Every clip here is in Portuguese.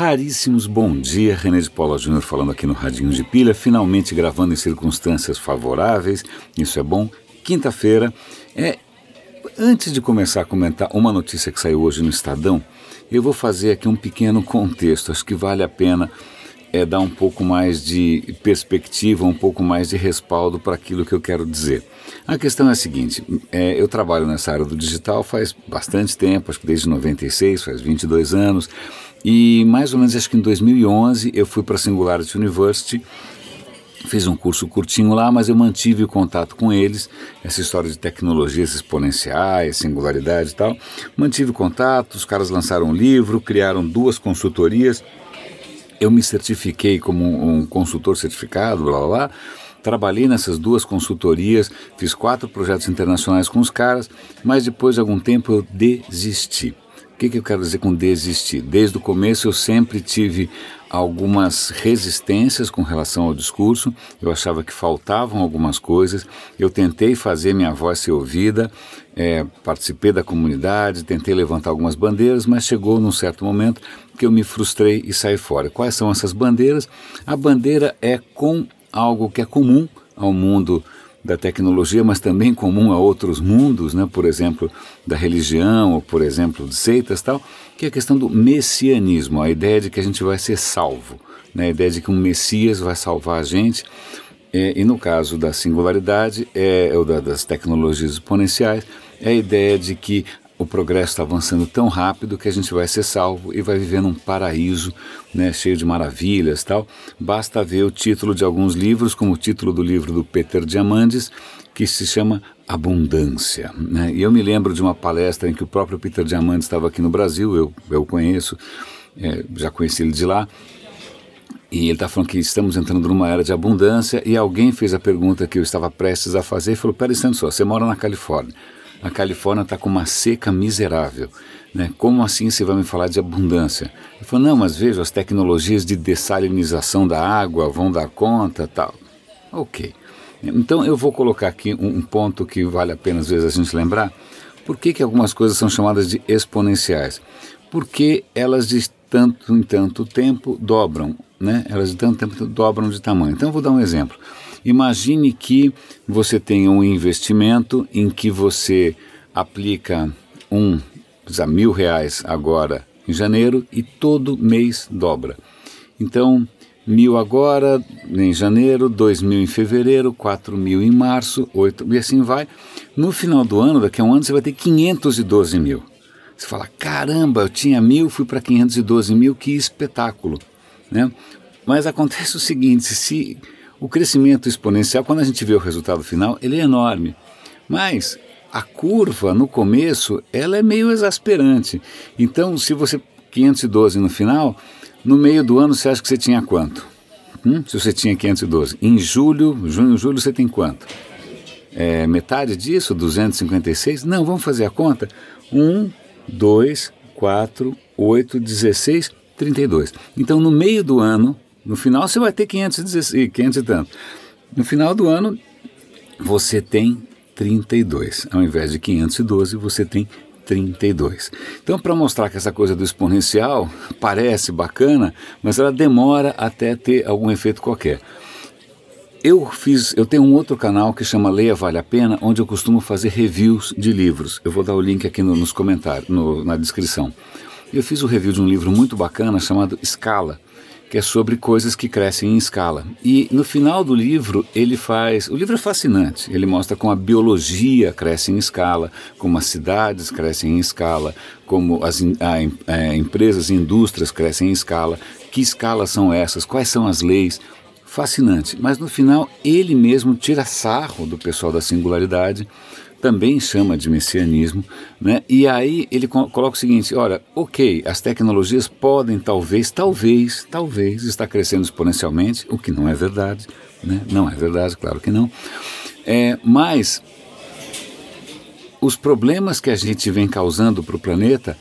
raríssimos bom dia. René de Paula Júnior falando aqui no Radinho de Pilha, finalmente gravando em circunstâncias favoráveis, isso é bom. Quinta-feira. É, antes de começar a comentar uma notícia que saiu hoje no Estadão, eu vou fazer aqui um pequeno contexto, acho que vale a pena é dar um pouco mais de perspectiva, um pouco mais de respaldo para aquilo que eu quero dizer. A questão é a seguinte: é, eu trabalho nessa área do digital faz bastante tempo, acho que desde 96, faz 22 anos, e mais ou menos acho que em 2011 eu fui para a Singularity University. Fiz um curso curtinho lá, mas eu mantive o contato com eles, essa história de tecnologias exponenciais, singularidade e tal. Mantive contato, os caras lançaram um livro, criaram duas consultorias, eu me certifiquei como um consultor certificado, blá blá blá. Trabalhei nessas duas consultorias, fiz quatro projetos internacionais com os caras, mas depois de algum tempo eu desisti. Que, que eu quero dizer com desistir? Desde o começo eu sempre tive algumas resistências com relação ao discurso, eu achava que faltavam algumas coisas, eu tentei fazer minha voz ser ouvida, é, participei da comunidade, tentei levantar algumas bandeiras, mas chegou num certo momento que eu me frustrei e saí fora. Quais são essas bandeiras? A bandeira é com algo que é comum ao mundo da tecnologia, mas também comum a outros mundos, né? por exemplo, da religião, ou por exemplo, de seitas tal, que é a questão do messianismo, a ideia de que a gente vai ser salvo, né? a ideia de que um Messias vai salvar a gente. É, e no caso da singularidade, é, ou da, das tecnologias exponenciais, é a ideia de que o progresso está avançando tão rápido que a gente vai ser salvo e vai viver num paraíso né, cheio de maravilhas tal. Basta ver o título de alguns livros, como o título do livro do Peter Diamandis, que se chama Abundância. Né? E eu me lembro de uma palestra em que o próprio Peter Diamandis estava aqui no Brasil, eu, eu conheço, é, já conheci ele de lá, e ele está falando que estamos entrando numa era de abundância e alguém fez a pergunta que eu estava prestes a fazer e falou, pera um só, você mora na Califórnia a Califórnia está com uma seca miserável. Né? Como assim você vai me falar de abundância? Ele falou, não, mas veja, as tecnologias de dessalinização da água vão dar conta tal. Ok. Então eu vou colocar aqui um, um ponto que vale a pena às vezes a gente lembrar. Por que, que algumas coisas são chamadas de exponenciais? Porque elas de tanto em tanto tempo dobram, né? Elas de tanto tempo dobram de tamanho. Então eu vou dar um exemplo. Imagine que você tenha um investimento em que você aplica um a mil reais agora em janeiro e todo mês dobra. Então, mil agora em janeiro, dois mil em fevereiro, quatro mil em março, oito e assim vai. No final do ano, daqui a um ano, você vai ter 512 mil. Você fala, caramba, eu tinha mil, fui para 512 mil, que espetáculo. Né? Mas acontece o seguinte, se o crescimento exponencial, quando a gente vê o resultado final, ele é enorme. Mas a curva no começo, ela é meio exasperante. Então, se você 512 no final, no meio do ano você acha que você tinha quanto? Hum? Se você tinha 512. Em julho, junho, julho você tem quanto? É, metade disso, 256? Não, vamos fazer a conta. 1, 2, 4, 8, 16, 32. Então, no meio do ano, no final você vai ter 516, 500 e tanto. No final do ano você tem 32. Ao invés de 512, você tem 32. Então, para mostrar que essa coisa do exponencial parece bacana, mas ela demora até ter algum efeito qualquer. Eu fiz, eu tenho um outro canal que chama Leia Vale a Pena, onde eu costumo fazer reviews de livros. Eu vou dar o link aqui no, nos comentários, no, na descrição. Eu fiz o review de um livro muito bacana chamado Escala que é sobre coisas que crescem em escala. E no final do livro ele faz. O livro é fascinante. Ele mostra como a biologia cresce em escala, como as cidades crescem em escala, como as a, a, empresas e indústrias crescem em escala. Que escalas são essas? Quais são as leis? Fascinante. Mas no final ele mesmo tira sarro do pessoal da singularidade também chama de messianismo, né? E aí ele coloca o seguinte: olha, ok, as tecnologias podem talvez, talvez, talvez estar crescendo exponencialmente, o que não é verdade, né? Não é verdade, claro que não. É, mas os problemas que a gente vem causando para o planeta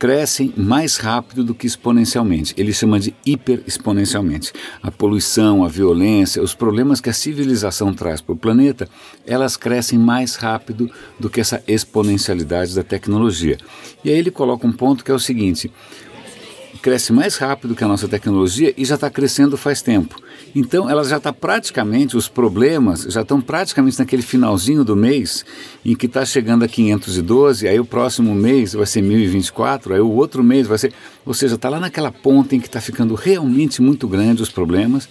crescem mais rápido do que exponencialmente. Ele chama de hiperexponencialmente. A poluição, a violência, os problemas que a civilização traz para o planeta, elas crescem mais rápido do que essa exponencialidade da tecnologia. E aí ele coloca um ponto que é o seguinte: cresce mais rápido que a nossa tecnologia e já está crescendo faz tempo. Então ela já está praticamente, os problemas já estão praticamente naquele finalzinho do mês em que está chegando a 512, aí o próximo mês vai ser 1024, aí o outro mês vai ser. Ou seja, está lá naquela ponta em que está ficando realmente muito grande os problemas.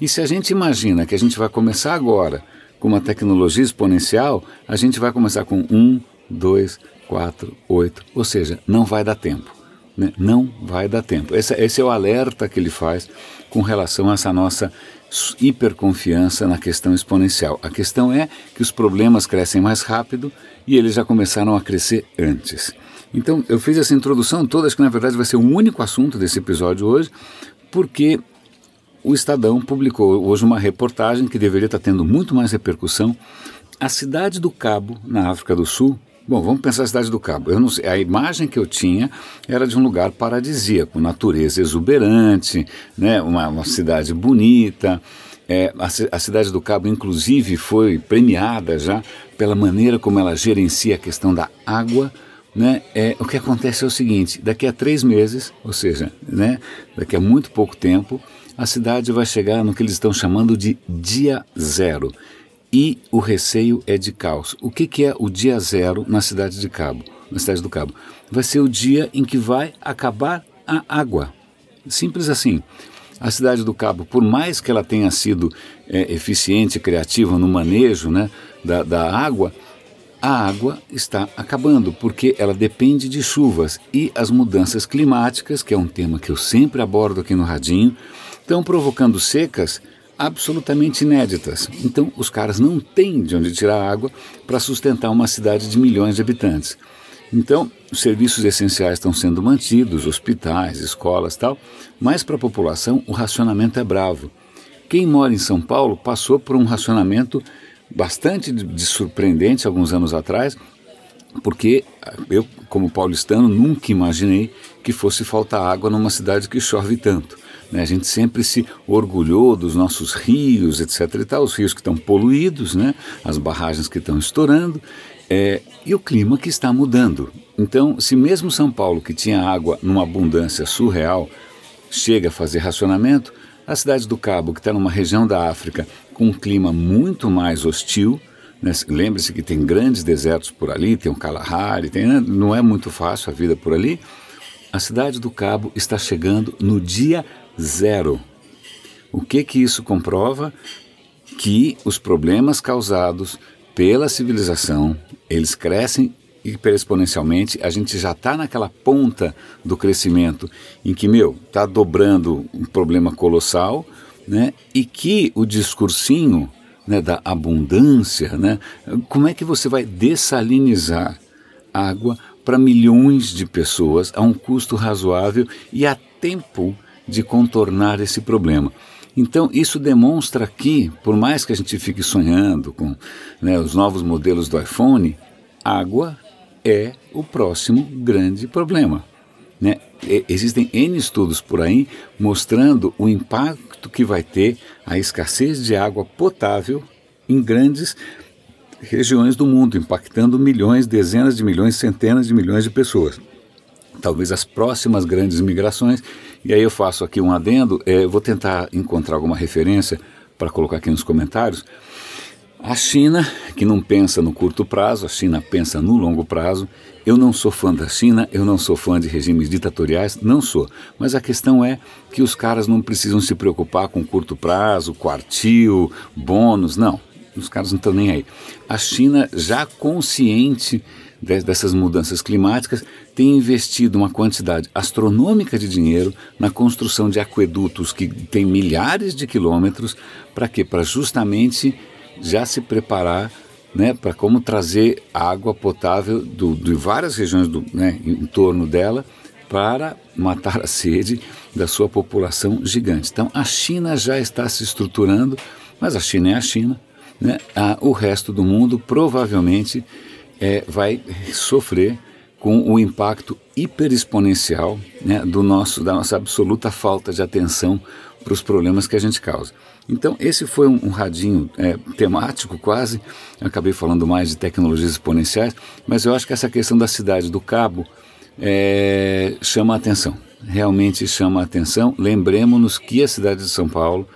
E se a gente imagina que a gente vai começar agora com uma tecnologia exponencial, a gente vai começar com 1, 2, 4, 8, ou seja, não vai dar tempo. Né? Não vai dar tempo. Esse, esse é o alerta que ele faz com relação a essa nossa hiperconfiança na questão exponencial. A questão é que os problemas crescem mais rápido e eles já começaram a crescer antes. Então, eu fiz essa introdução toda, acho que na verdade vai ser o único assunto desse episódio hoje, porque o Estadão publicou hoje uma reportagem que deveria estar tendo muito mais repercussão. A cidade do Cabo, na África do Sul, Bom, vamos pensar a cidade do Cabo. Sei, a imagem que eu tinha era de um lugar paradisíaco, natureza exuberante, né, uma, uma cidade bonita. É, a, a, cidade do Cabo, inclusive, foi premiada já pela maneira como ela gerencia a questão da água. Né? É, o que acontece é o seguinte: daqui a três meses, ou seja, né, daqui a muito pouco tempo, a cidade vai chegar no que eles estão chamando de dia zero e o receio é de caos. O que, que é o dia zero na cidade de Cabo, na cidade do Cabo? Vai ser o dia em que vai acabar a água. Simples assim. A cidade do Cabo, por mais que ela tenha sido é, eficiente, criativa no manejo né, da, da água, a água está acabando, porque ela depende de chuvas e as mudanças climáticas, que é um tema que eu sempre abordo aqui no Radinho, estão provocando secas absolutamente inéditas. Então, os caras não têm de onde tirar água para sustentar uma cidade de milhões de habitantes. Então, os serviços essenciais estão sendo mantidos, hospitais, escolas tal, mas para a população o racionamento é bravo. Quem mora em São Paulo passou por um racionamento bastante de, de surpreendente alguns anos atrás, porque eu, como paulistano, nunca imaginei que fosse faltar água numa cidade que chove tanto. Né? A gente sempre se orgulhou dos nossos rios, etc. E tal, os rios que estão poluídos, né? as barragens que estão estourando, é, e o clima que está mudando. Então, se mesmo São Paulo, que tinha água numa abundância surreal, chega a fazer racionamento, a cidade do Cabo, que está numa região da África com um clima muito mais hostil, né? lembre-se que tem grandes desertos por ali, tem o Kalahari, tem, né? não é muito fácil a vida por ali. A cidade do Cabo está chegando no dia zero. O que que isso comprova? Que os problemas causados pela civilização, eles crescem exponencialmente, a gente já está naquela ponta do crescimento em que, meu, está dobrando um problema colossal, né? E que o discursinho né, da abundância, né? Como é que você vai dessalinizar água para milhões de pessoas a um custo razoável e a tempo de contornar esse problema. Então, isso demonstra que, por mais que a gente fique sonhando com né, os novos modelos do iPhone, água é o próximo grande problema. Né? existem N estudos por aí mostrando o impacto que vai ter a escassez de água potável em grandes regiões do mundo, impactando milhões, dezenas de milhões, centenas de milhões de pessoas talvez as próximas grandes migrações. E aí eu faço aqui um adendo, é, vou tentar encontrar alguma referência para colocar aqui nos comentários. A China, que não pensa no curto prazo, a China pensa no longo prazo. Eu não sou fã da China, eu não sou fã de regimes ditatoriais, não sou. Mas a questão é que os caras não precisam se preocupar com curto prazo, quartil, bônus, não. Os caras não estão nem aí. A China, já consciente dessas mudanças climáticas, tem investido uma quantidade astronômica de dinheiro na construção de aquedutos que têm milhares de quilômetros. Para quê? Para justamente já se preparar né, para como trazer água potável do, de várias regiões do, né, em torno dela para matar a sede da sua população gigante. Então a China já está se estruturando, mas a China é a China. Né? Ah, o resto do mundo provavelmente é, vai sofrer com o impacto hiperexponencial né, do nosso, da nossa absoluta falta de atenção para os problemas que a gente causa. Então, esse foi um, um radinho é, temático quase, eu acabei falando mais de tecnologias exponenciais, mas eu acho que essa questão da cidade do cabo é, chama a atenção. realmente chama a atenção. Lembremos-nos que a cidade de São Paulo,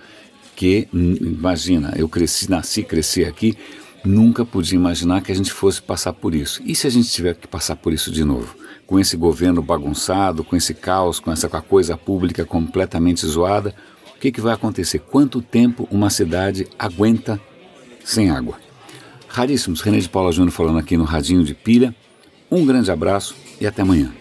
que, imagina, eu cresci, nasci, cresci aqui, nunca podia imaginar que a gente fosse passar por isso. E se a gente tiver que passar por isso de novo? Com esse governo bagunçado, com esse caos, com essa a coisa pública completamente zoada, o que, que vai acontecer? Quanto tempo uma cidade aguenta sem água? Raríssimos, René de Paula Júnior falando aqui no Radinho de Pilha. Um grande abraço e até amanhã.